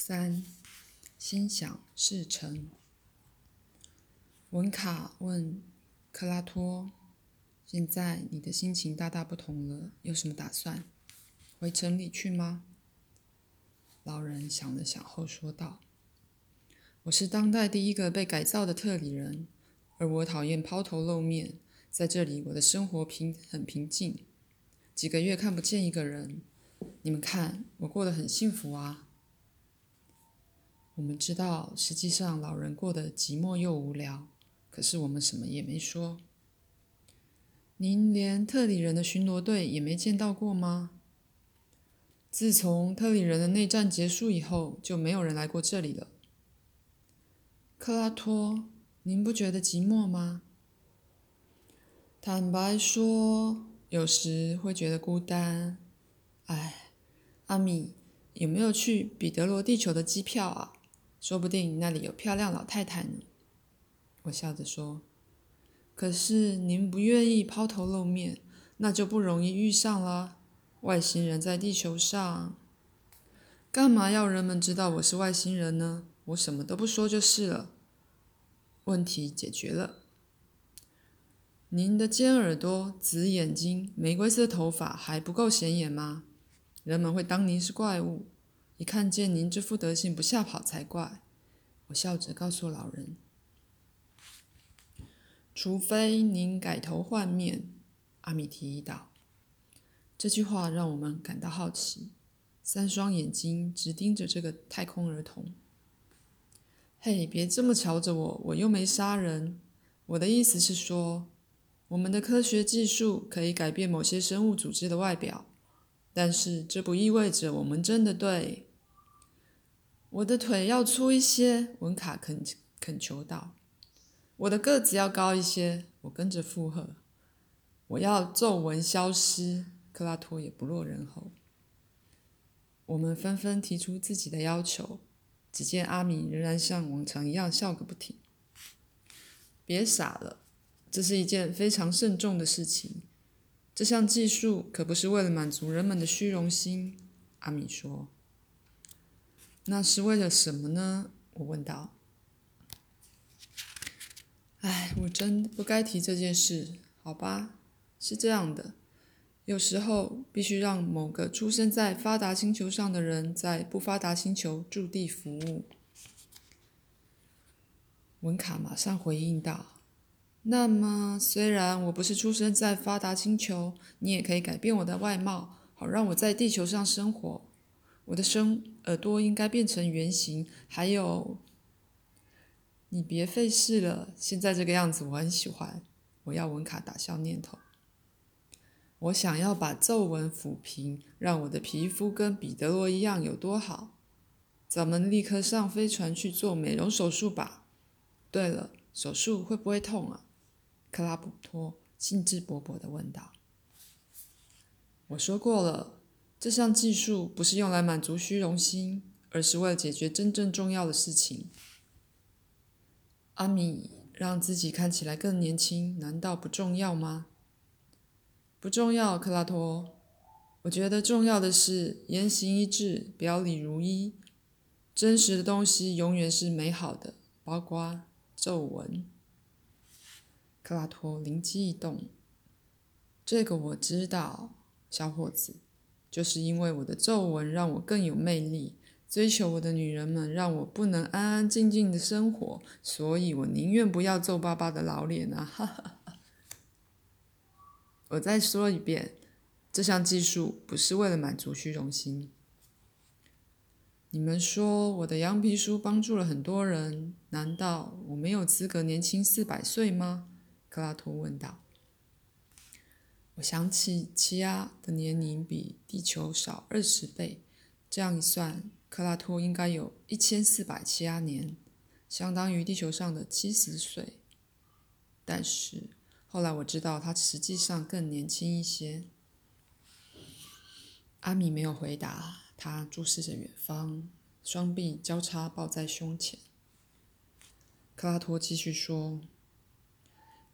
三，心想事成。文卡问克拉托：“现在你的心情大大不同了，有什么打算？回城里去吗？”老人想了想后说道：“我是当代第一个被改造的特里人，而我讨厌抛头露面。在这里，我的生活平很平静，几个月看不见一个人。你们看，我过得很幸福啊。”我们知道，实际上老人过得寂寞又无聊，可是我们什么也没说。您连特里人的巡逻队也没见到过吗？自从特里人的内战结束以后，就没有人来过这里了。克拉托，您不觉得寂寞吗？坦白说，有时会觉得孤单。哎，阿米，有没有去彼得罗地球的机票啊？说不定那里有漂亮老太太呢。我笑着说：“可是您不愿意抛头露面，那就不容易遇上了。外星人在地球上，干嘛要人们知道我是外星人呢？我什么都不说就是了。问题解决了。您的尖耳朵、紫眼睛、玫瑰色头发还不够显眼吗？人们会当您是怪物。”一看见您这副德行，不吓跑才怪！我笑着告诉老人：“除非您改头换面。”阿米提议道。这句话让我们感到好奇，三双眼睛直盯着这个太空儿童。嘿，别这么瞧着我，我又没杀人。我的意思是说，我们的科学技术可以改变某些生物组织的外表，但是这不意味着我们真的对。我的腿要粗一些，文卡恳恳求道。我的个子要高一些，我跟着附和。我要皱纹消失，克拉托也不落人后。我们纷纷提出自己的要求，只见阿米仍然像往常一样笑个不停。别傻了，这是一件非常慎重的事情。这项技术可不是为了满足人们的虚荣心，阿米说。那是为了什么呢？我问道。哎，我真不该提这件事，好吧？是这样的，有时候必须让某个出生在发达星球上的人在不发达星球驻地服务。文卡马上回应道：“那么，虽然我不是出生在发达星球，你也可以改变我的外貌，好让我在地球上生活。”我的声耳朵应该变成圆形，还有，你别费事了，现在这个样子我很喜欢。我要文卡打消念头。我想要把皱纹抚平，让我的皮肤跟彼得罗一样，有多好？咱们立刻上飞船去做美容手术吧。对了，手术会不会痛啊？克拉普托兴致勃勃地问道。我说过了。这项技术不是用来满足虚荣心，而是为了解决真正重要的事情。阿米让自己看起来更年轻，难道不重要吗？不重要，克拉托。我觉得重要的是言行一致，表里如一。真实的东西永远是美好的，包括皱纹。克拉托灵机一动，这个我知道，小伙子。就是因为我的皱纹让我更有魅力，追求我的女人们让我不能安安静静的生活，所以我宁愿不要皱巴巴的老脸啊！哈哈哈。我再说一遍，这项技术不是为了满足虚荣心。你们说我的羊皮书帮助了很多人，难道我没有资格年轻四百岁吗？克拉托问道。我想起奇亚的年龄比地球少二十倍，这样一算，克拉托应该有一千四百奇亚年，相当于地球上的七十岁。但是后来我知道他实际上更年轻一些。阿米没有回答，他注视着远方，双臂交叉抱在胸前。克拉托继续说。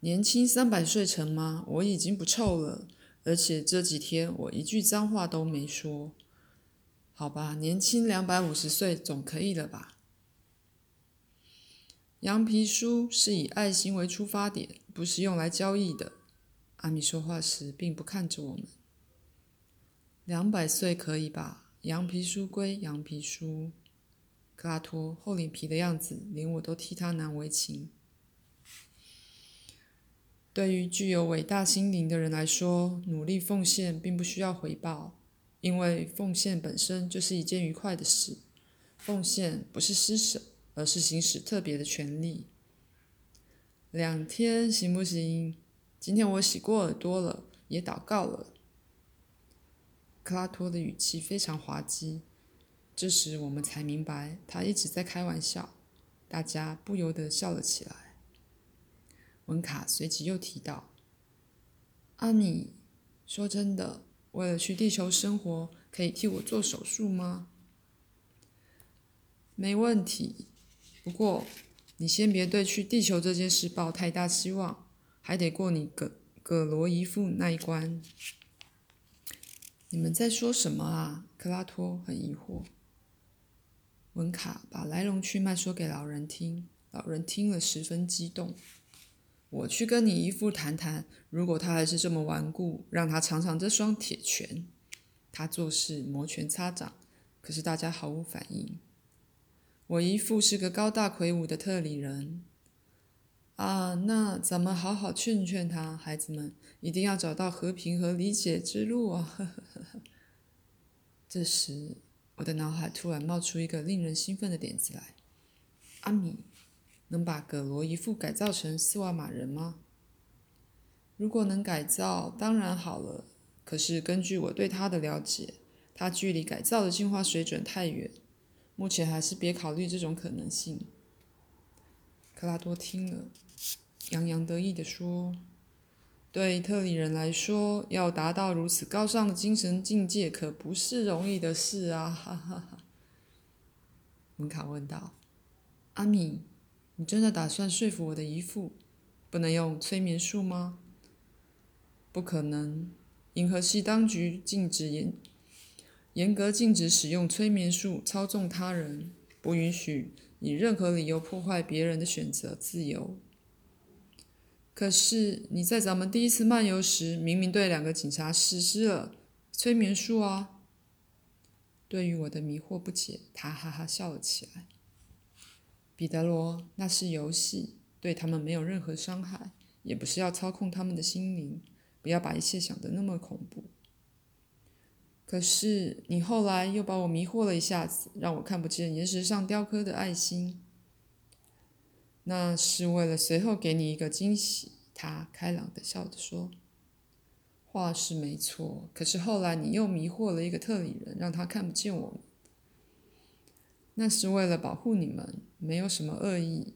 年轻三百岁成吗？我已经不臭了，而且这几天我一句脏话都没说。好吧，年轻两百五十岁总可以了吧？羊皮书是以爱心为出发点，不是用来交易的。阿米说话时并不看着我们。两百岁可以吧？羊皮书归羊皮书。克拉托厚脸皮的样子，连我都替他难为情。对于具有伟大心灵的人来说，努力奉献并不需要回报。因为奉献本身就是一件愉快的事，奉献不是施舍，而是行使特别的权利。两天行不行？今天我洗过耳朵了，也祷告了。克拉托的语气非常滑稽，这时我们才明白他一直在开玩笑，大家不由得笑了起来。文卡随即又提到：“阿米，说真的。”为了去地球生活，可以替我做手术吗？没问题。不过，你先别对去地球这件事抱太大希望，还得过你葛葛罗姨父那一关。你们在说什么啊？克拉托很疑惑。文卡把来龙去脉说给老人听，老人听了十分激动。我去跟你姨父谈谈，如果他还是这么顽固，让他尝尝这双铁拳。他做事摩拳擦掌，可是大家毫无反应。我姨父是个高大魁梧的特里人。啊，那咱们好好劝劝他，孩子们一定要找到和平和理解之路啊！这时，我的脑海突然冒出一个令人兴奋的点子来：阿米。能把葛罗一副改造成斯瓦马人吗？如果能改造，当然好了。可是根据我对他的了解，他距离改造的进化水准太远，目前还是别考虑这种可能性。克拉多听了，洋洋得意地说：“对特里人来说，要达到如此高尚的精神境界，可不是容易的事啊！”哈哈哈。门卡问道：“阿米。”你真的打算说服我的姨父，不能用催眠术吗？不可能，银河系当局禁止严严格禁止使用催眠术操纵他人，不允许以任何理由破坏别人的选择自由。可是你在咱们第一次漫游时，明明对两个警察实施了催眠术啊！对于我的迷惑不解，他哈哈笑了起来。彼得罗，那是游戏，对他们没有任何伤害，也不是要操控他们的心灵。不要把一切想得那么恐怖。可是你后来又把我迷惑了一下子，让我看不见岩石上雕刻的爱心。那是为了随后给你一个惊喜。他开朗的笑着说：“话是没错，可是后来你又迷惑了一个特里人，让他看不见我们。”那是为了保护你们，没有什么恶意。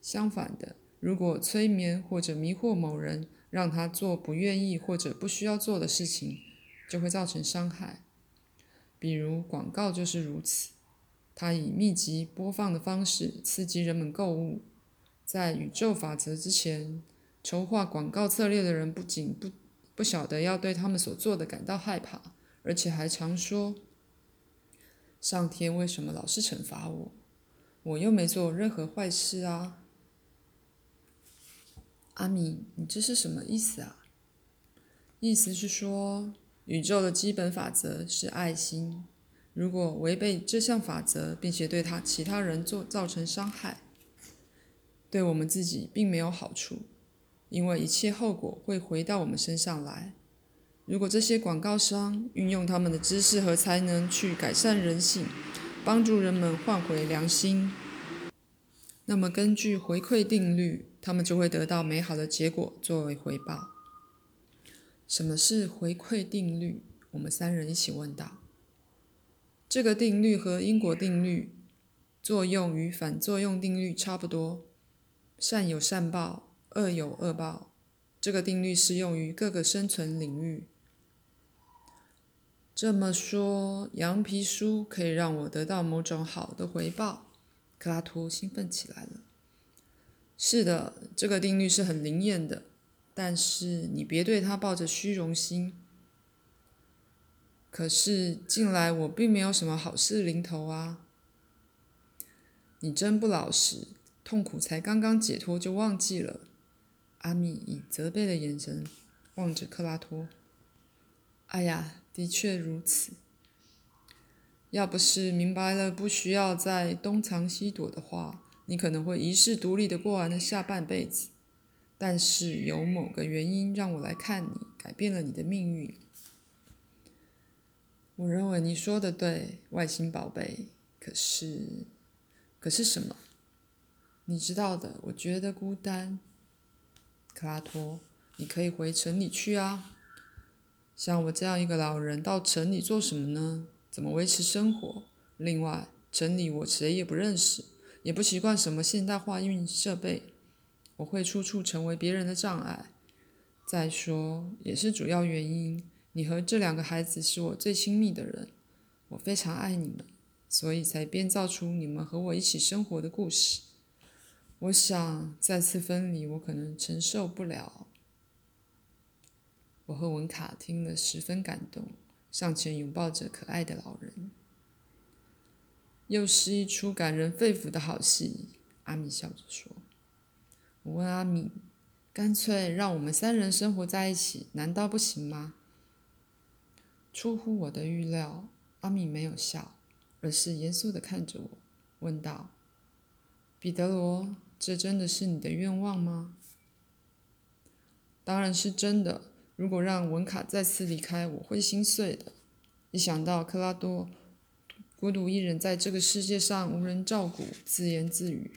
相反的，如果催眠或者迷惑某人，让他做不愿意或者不需要做的事情，就会造成伤害。比如广告就是如此，它以密集播放的方式刺激人们购物。在宇宙法则之前，筹划广告策略的人不仅不不晓得要对他们所做的感到害怕，而且还常说。上天为什么老是惩罚我？我又没做任何坏事啊！阿米，你这是什么意思啊？意思是说，宇宙的基本法则是爱心。如果违背这项法则，并且对他其他人做造成伤害，对我们自己并没有好处，因为一切后果会回到我们身上来。如果这些广告商运用他们的知识和才能去改善人性，帮助人们换回良心，那么根据回馈定律，他们就会得到美好的结果作为回报。什么是回馈定律？我们三人一起问道。这个定律和因果定律、作用与反作用定律差不多，善有善报，恶有恶报。这个定律适用于各个生存领域。这么说，羊皮书可以让我得到某种好的回报。克拉托兴奋起来了。是的，这个定律是很灵验的，但是你别对他抱着虚荣心。可是近来我并没有什么好事临头啊。你真不老实，痛苦才刚刚解脱就忘记了。阿米以责备的眼神望着克拉托。哎呀，的确如此。要不是明白了不需要再东藏西躲的话，你可能会一世独立的过完了下半辈子。但是有某个原因让我来看你，改变了你的命运。我认为你说的对，外星宝贝。可是，可是什么？你知道的，我觉得孤单。克拉托，你可以回城里去啊。像我这样一个老人，到城里做什么呢？怎么维持生活？另外，城里我谁也不认识，也不习惯什么现代化运设备，我会处处成为别人的障碍。再说，也是主要原因，你和这两个孩子是我最亲密的人，我非常爱你们，所以才编造出你们和我一起生活的故事。我想再次分离，我可能承受不了。我和文卡听了十分感动，上前拥抱着可爱的老人。又是一出感人肺腑的好戏，阿米笑着说：“我问阿米，干脆让我们三人生活在一起，难道不行吗？”出乎我的预料，阿米没有笑，而是严肃的看着我，问道：“彼得罗。”这真的是你的愿望吗？当然是真的。如果让文卡再次离开，我会心碎的。一想到克拉多孤独一人在这个世界上无人照顾，自言自语：“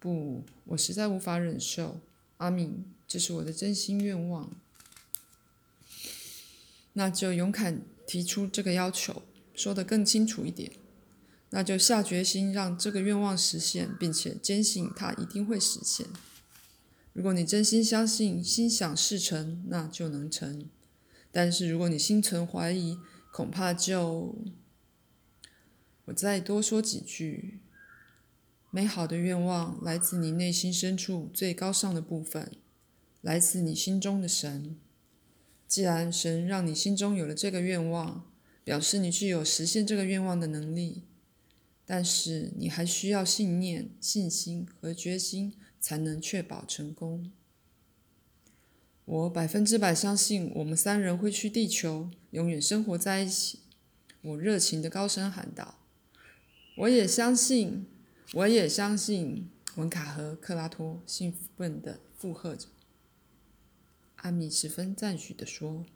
不，我实在无法忍受。”阿敏，这是我的真心愿望。那就勇敢提出这个要求，说得更清楚一点。那就下决心让这个愿望实现，并且坚信它一定会实现。如果你真心相信、心想事成，那就能成；但是如果你心存怀疑，恐怕就……我再多说几句。美好的愿望来自你内心深处最高尚的部分，来自你心中的神。既然神让你心中有了这个愿望，表示你具有实现这个愿望的能力。但是你还需要信念、信心和决心，才能确保成功。我百分之百相信我们三人会去地球，永远生活在一起。我热情的高声喊道：“我也相信，我也相信。”文卡和克拉托兴奋的附和着。阿米十分赞许的说：“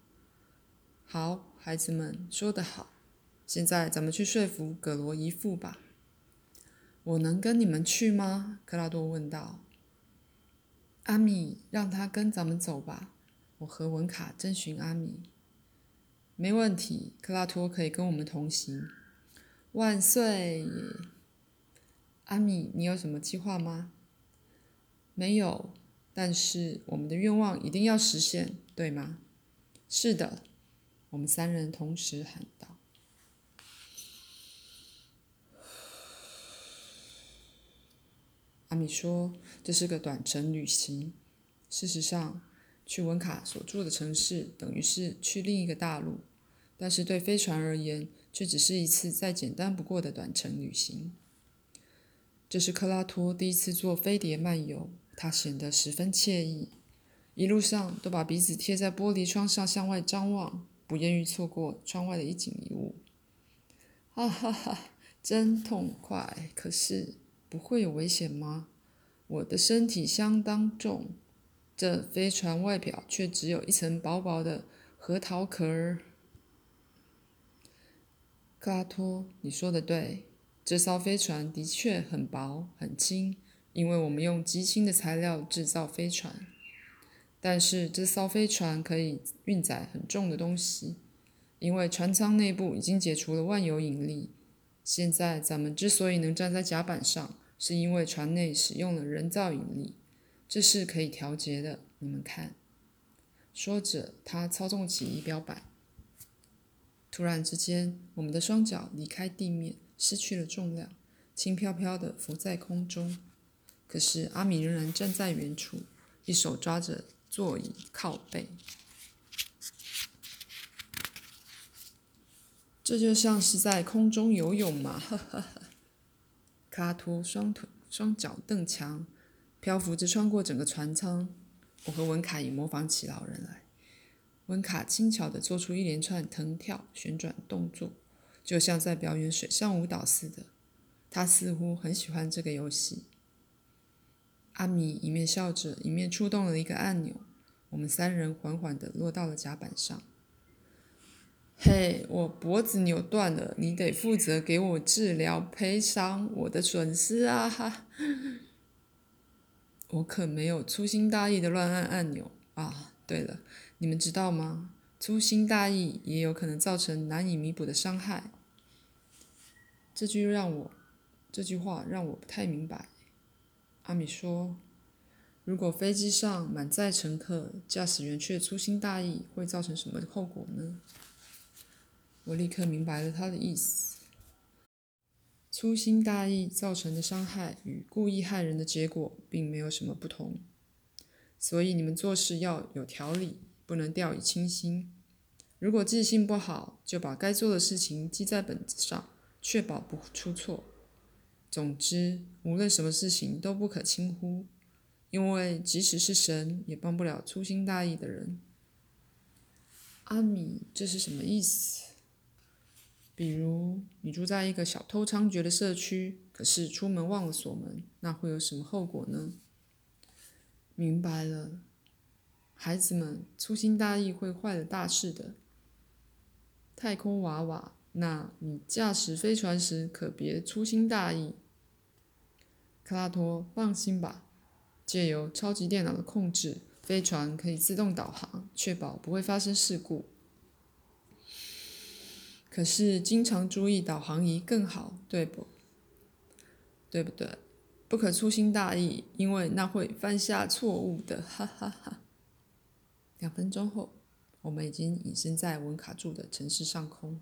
好，孩子们，说得好。现在咱们去说服葛罗姨父吧。”我能跟你们去吗？克拉多问道。阿米，让他跟咱们走吧。我和文卡征询阿米。没问题，克拉托可以跟我们同行。万岁！阿米，你有什么计划吗？没有，但是我们的愿望一定要实现，对吗？是的，我们三人同时喊道。阿米说：“这是个短程旅行。事实上，去文卡所住的城市等于是去另一个大陆，但是对飞船而言，却只是一次再简单不过的短程旅行。这是克拉托第一次坐飞碟漫游，他显得十分惬意，一路上都把鼻子贴在玻璃窗上向外张望，不愿意错过窗外的一景一物。哈哈哈，真痛快！可是……”不会有危险吗？我的身体相当重，这飞船外表却只有一层薄薄的核桃壳儿。克拉托，你说的对，这艘飞船的确很薄很轻，因为我们用极轻的材料制造飞船。但是这艘飞船可以运载很重的东西，因为船舱内部已经解除了万有引力。现在咱们之所以能站在甲板上，是因为船内使用了人造引力，这是可以调节的。你们看，说着，他操纵起仪表板。突然之间，我们的双脚离开地面，失去了重量，轻飘飘的浮在空中。可是阿米仍然站在原处，一手抓着座椅靠背。这就像是在空中游泳嘛！哈哈哈。卡托双腿双脚蹬墙，漂浮着穿过整个船舱。我和文卡也模仿起老人来。文卡轻巧地做出一连串腾跳、旋转动作，就像在表演水上舞蹈似的。他似乎很喜欢这个游戏。阿米一面笑着，一面触动了一个按钮。我们三人缓缓地落到了甲板上。嘿，我脖子扭断了，你得负责给我治疗，赔偿我的损失啊！哈，我可没有粗心大意的乱按按钮啊。对了，你们知道吗？粗心大意也有可能造成难以弥补的伤害。这句让我，这句话让我不太明白。阿米说：“如果飞机上满载乘客，驾驶员却粗心大意，会造成什么后果呢？”我立刻明白了他的意思。粗心大意造成的伤害与故意害人的结果并没有什么不同，所以你们做事要有条理，不能掉以轻心。如果记性不好，就把该做的事情记在本子上，确保不出错。总之，无论什么事情都不可轻忽，因为即使是神也帮不了粗心大意的人。阿米，这是什么意思？比如，你住在一个小偷猖獗的社区，可是出门忘了锁门，那会有什么后果呢？明白了，孩子们，粗心大意会坏了大事的。太空娃娃，那你驾驶飞船时可别粗心大意。克拉托，放心吧，借由超级电脑的控制，飞船可以自动导航，确保不会发生事故。可是，经常注意导航仪更好，对不？对不对？不可粗心大意，因为那会犯下错误的。哈哈哈。两分钟后，我们已经隐身在文卡住的城市上空，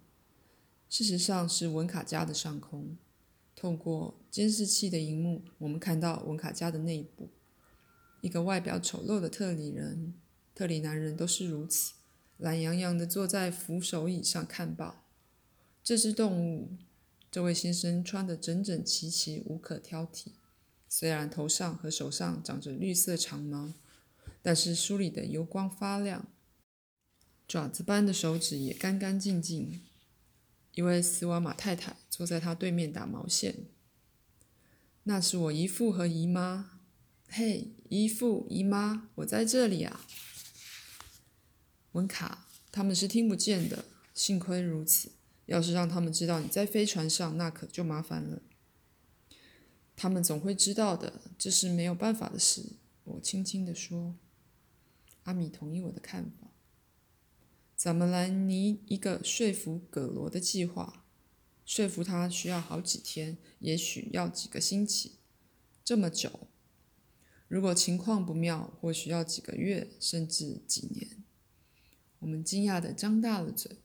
事实上是文卡家的上空。透过监视器的荧幕，我们看到文卡家的内部，一个外表丑陋的特里人、特里男人都是如此，懒洋洋地坐在扶手椅上看报。这只动物，这位先生穿得整整齐齐，无可挑剔。虽然头上和手上长着绿色长毛，但是梳理的油光发亮，爪子般的手指也干干净净。一位斯瓦马太太坐在他对面打毛线。那是我姨父和姨妈。嘿，姨父姨妈，我在这里啊。文卡，他们是听不见的，幸亏如此。要是让他们知道你在飞船上，那可就麻烦了。他们总会知道的，这是没有办法的事。我轻轻地说。阿米同意我的看法。咱们来拟一个说服葛罗的计划。说服他需要好几天，也许要几个星期，这么久。如果情况不妙，或许要几个月，甚至几年。我们惊讶地张大了嘴。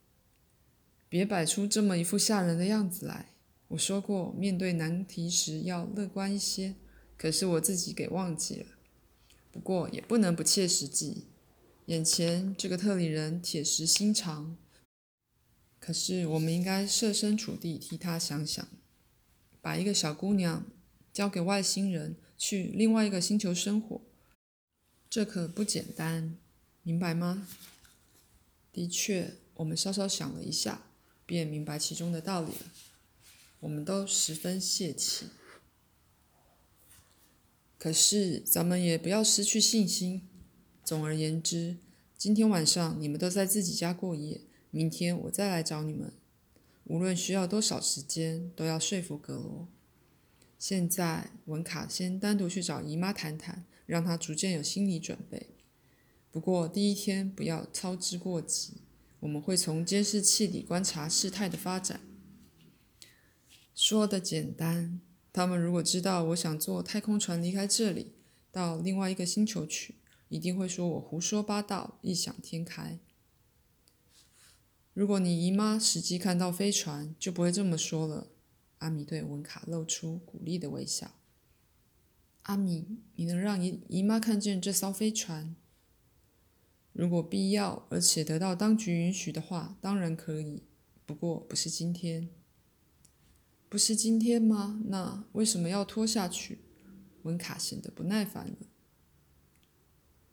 别摆出这么一副吓人的样子来！我说过，面对难题时要乐观一些，可是我自己给忘记了。不过也不能不切实际。眼前这个特里人铁石心肠，可是我们应该设身处地替他想想。把一个小姑娘交给外星人去另外一个星球生活，这可不简单，明白吗？的确，我们稍稍想了一下。便明白其中的道理了。我们都十分泄气，可是咱们也不要失去信心。总而言之，今天晚上你们都在自己家过夜，明天我再来找你们。无论需要多少时间，都要说服格罗。现在文卡先单独去找姨妈谈谈，让她逐渐有心理准备。不过第一天不要操之过急。我们会从监视器里观察事态的发展。说的简单，他们如果知道我想坐太空船离开这里，到另外一个星球去，一定会说我胡说八道、异想天开。如果你姨妈实际看到飞船，就不会这么说了。阿米对文卡露出鼓励的微笑。阿米，你能让姨姨妈看见这艘飞船？如果必要，而且得到当局允许的话，当然可以。不过不是今天。不是今天吗？那为什么要拖下去？文卡显得不耐烦了。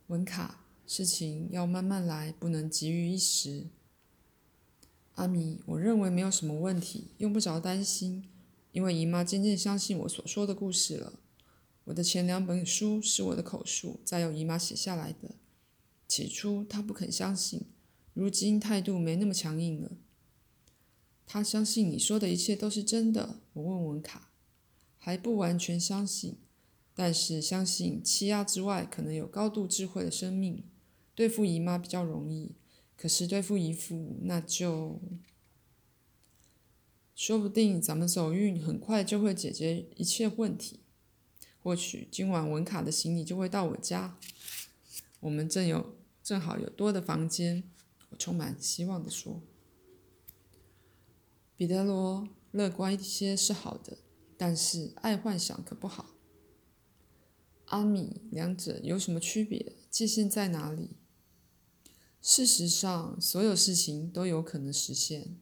文卡，事情要慢慢来，不能急于一时。阿米，我认为没有什么问题，用不着担心，因为姨妈渐渐相信我所说的故事了。我的前两本书是我的口述，再由姨妈写下来的。起初他不肯相信，如今态度没那么强硬了。他相信你说的一切都是真的。我问文卡，还不完全相信，但是相信欺压之外可能有高度智慧的生命。对付姨妈比较容易，可是对付姨父那就……说不定咱们走运很快就会解决一切问题。或许今晚文卡的行李就会到我家，我们正有正好有多的房间。我充满希望地说。彼得罗，乐观一些是好的，但是爱幻想可不好。阿米，两者有什么区别？界限在哪里？事实上，所有事情都有可能实现。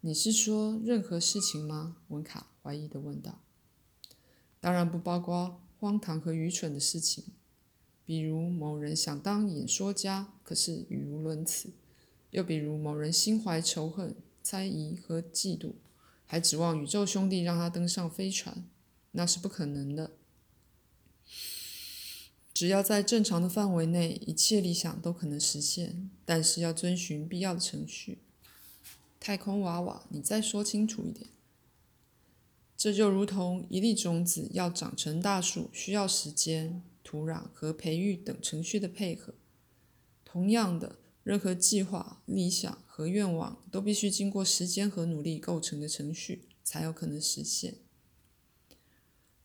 你是说任何事情吗？文卡怀疑地问道。当然不包括荒唐和愚蠢的事情，比如某人想当演说家，可是语无伦次；又比如某人心怀仇恨。猜疑和嫉妒，还指望宇宙兄弟让他登上飞船，那是不可能的。只要在正常的范围内，一切理想都可能实现，但是要遵循必要的程序。太空娃娃，你再说清楚一点。这就如同一粒种子要长成大树，需要时间、土壤和培育等程序的配合。同样的。任何计划、理想和愿望都必须经过时间和努力构成的程序，才有可能实现。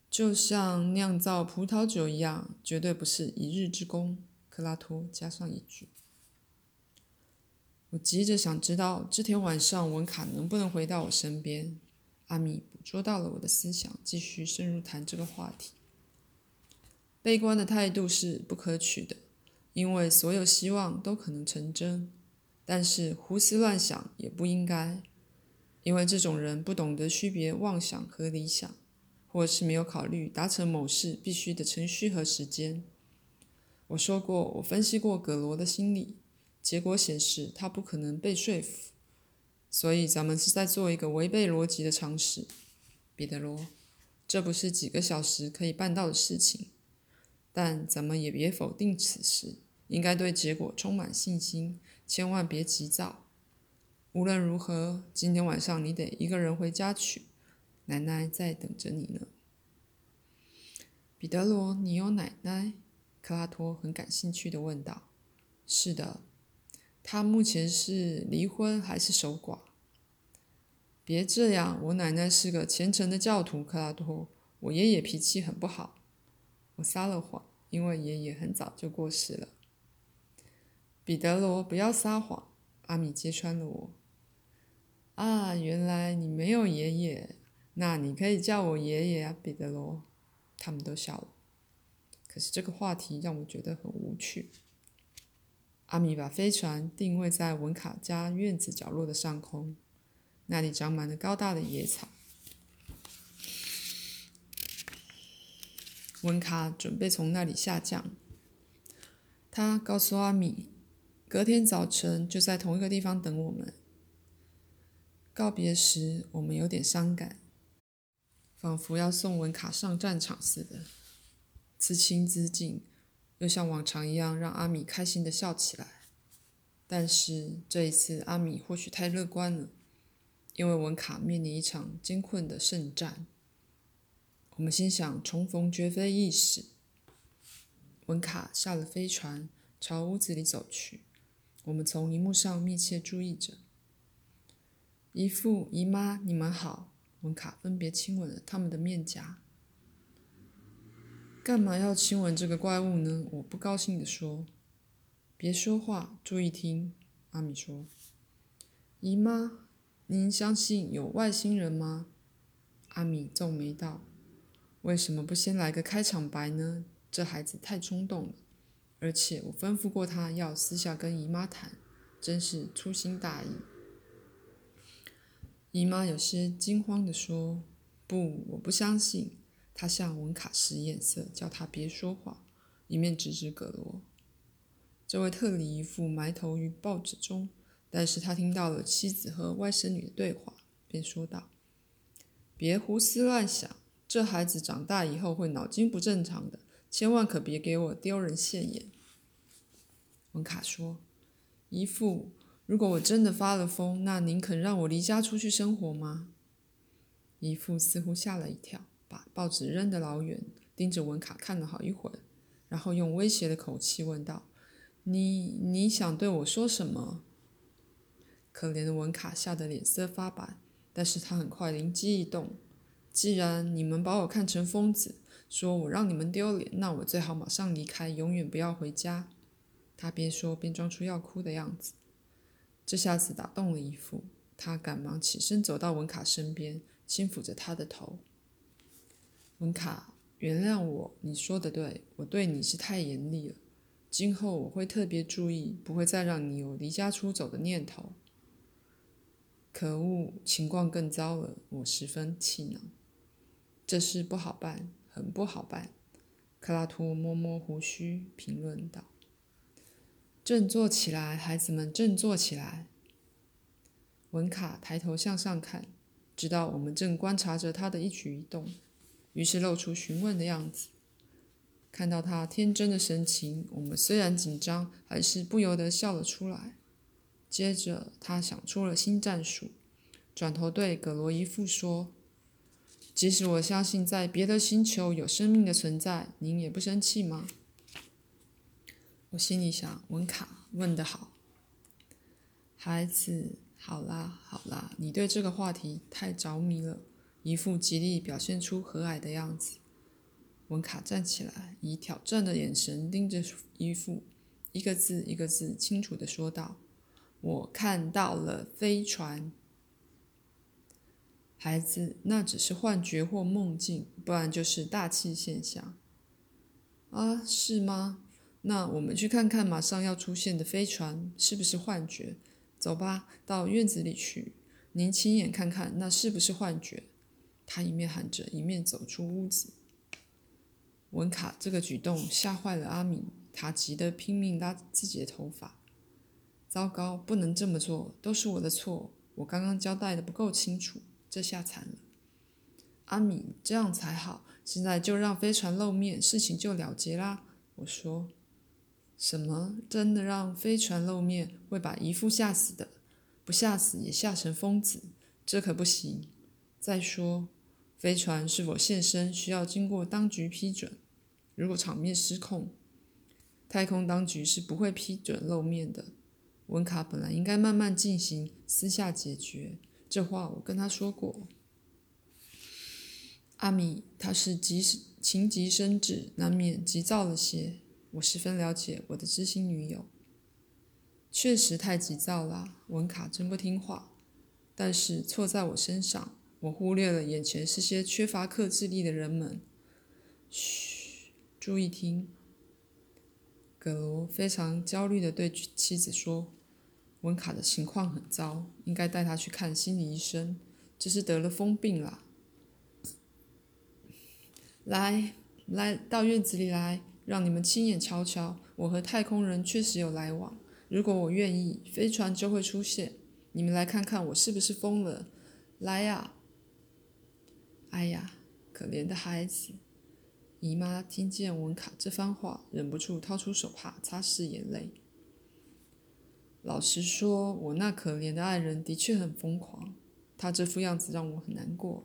就像酿造葡萄酒一样，绝对不是一日之功。克拉托加上一句：“我急着想知道这天晚上文卡能不能回到我身边。”阿米捕捉到了我的思想，继续深入谈这个话题。悲观的态度是不可取的。因为所有希望都可能成真，但是胡思乱想也不应该，因为这种人不懂得区别妄想和理想，或是没有考虑达成某事必须的程序和时间。我说过，我分析过葛罗的心理，结果显示他不可能被说服，所以咱们是在做一个违背逻辑的尝试，彼得罗，这不是几个小时可以办到的事情，但咱们也别否定此事。应该对结果充满信心，千万别急躁。无论如何，今天晚上你得一个人回家去，奶奶在等着你呢。彼得罗，你有奶奶？克拉托很感兴趣的问道。是的，她目前是离婚还是守寡？别这样，我奶奶是个虔诚的教徒。克拉托，我爷爷脾气很不好。我撒了谎，因为爷爷很早就过世了。彼得罗，不要撒谎！阿米揭穿了我。啊，原来你没有爷爷，那你可以叫我爷爷啊，彼得罗。他们都笑了。可是这个话题让我觉得很无趣。阿米把飞船定位在文卡家院子角落的上空，那里长满了高大的野草。文卡准备从那里下降。他告诉阿米。隔天早晨就在同一个地方等我们。告别时，我们有点伤感，仿佛要送文卡上战场似的。此情此景，又像往常一样让阿米开心的笑起来。但是这一次，阿米或许太乐观了，因为文卡面临一场艰困的圣战。我们心想，重逢绝非易事。文卡下了飞船，朝屋子里走去。我们从荧幕上密切注意着。姨父、姨妈，你们好。文卡分别亲吻了他们的面颊。干嘛要亲吻这个怪物呢？我不高兴地说。别说话，注意听。阿米说。姨妈，您相信有外星人吗？阿米皱眉道。为什么不先来个开场白呢？这孩子太冲动了。而且我吩咐过他要私下跟姨妈谈，真是粗心大意。姨妈有些惊慌地说：“不，我不相信。”她向文卡使眼色，叫他别说话，一面指指葛罗。这位特里姨父埋头于报纸中，但是他听到了妻子和外甥女的对话，便说道：“别胡思乱想，这孩子长大以后会脑筋不正常的，千万可别给我丢人现眼。”文卡说：“姨父。”如果我真的发了疯，那您肯让我离家出去生活吗？姨父似乎吓了一跳，把报纸扔得老远，盯着文卡看了好一会儿，然后用威胁的口气问道：“你你想对我说什么？”可怜的文卡吓得脸色发白，但是他很快灵机一动：“既然你们把我看成疯子，说我让你们丢脸，那我最好马上离开，永远不要回家。”他边说边装出要哭的样子。这下子打动了姨父，他赶忙起身走到文卡身边，轻抚着他的头。文卡，原谅我，你说的对，我对你是太严厉了。今后我会特别注意，不会再让你有离家出走的念头。可恶，情况更糟了，我十分气恼。这事不好办，很不好办。克拉图摸摸胡须，评论道。振作起来，孩子们，振作起来！文卡抬头向上看，知道我们正观察着他的一举一动，于是露出询问的样子。看到他天真的神情，我们虽然紧张，还是不由得笑了出来。接着，他想出了新战术，转头对葛罗伊夫说：“即使我相信在别的星球有生命的存在，您也不生气吗？”我心里想，文卡问得好，孩子，好啦好啦，你对这个话题太着迷了，一副极力表现出和蔼的样子。文卡站起来，以挑战的眼神盯着伊父，一个字一个字清楚地说道：“我看到了飞船。”孩子，那只是幻觉或梦境，不然就是大气现象。啊，是吗？那我们去看看马上要出现的飞船是不是幻觉？走吧，到院子里去，您亲眼看看那是不是幻觉。他一面喊着，一面走出屋子。文卡这个举动吓坏了阿米，他急得拼命拉自己的头发。糟糕，不能这么做，都是我的错，我刚刚交代的不够清楚，这下惨了。阿米，这样才好，现在就让飞船露面，事情就了结啦。我说。什么？真的让飞船露面会把姨父吓死的，不吓死也吓成疯子，这可不行。再说，飞船是否现身需要经过当局批准，如果场面失控，太空当局是不会批准露面的。文卡本来应该慢慢进行，私下解决，这话我跟他说过。阿米他是急情急生智，难免急躁了些。我十分了解我的知心女友，确实太急躁了。文卡真不听话，但是错在我身上，我忽略了眼前是些缺乏克制力的人们。嘘，注意听。葛罗非常焦虑地对妻子说：“文卡的情况很糟，应该带他去看心理医生，这是得了疯病了。”来，来到院子里来。让你们亲眼瞧瞧，我和太空人确实有来往。如果我愿意，飞船就会出现。你们来看看我是不是疯了？来呀！哎呀，可怜的孩子！姨妈听见文卡这番话，忍不住掏出手帕擦拭眼泪。老实说，我那可怜的爱人的确很疯狂，他这副样子让我很难过。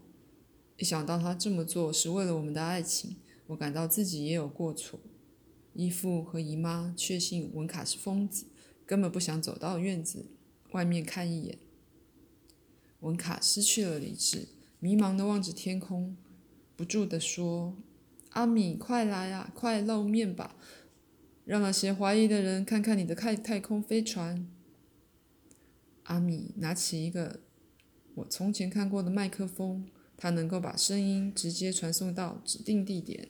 一想到他这么做是为了我们的爱情，我感到自己也有过错。姨父和姨妈确信文卡是疯子，根本不想走到院子外面看一眼。文卡失去了理智，迷茫地望着天空，不住地说：“阿米，快来啊，快露面吧，让那些怀疑的人看看你的太太空飞船。”阿米拿起一个我从前看过的麦克风，它能够把声音直接传送到指定地点。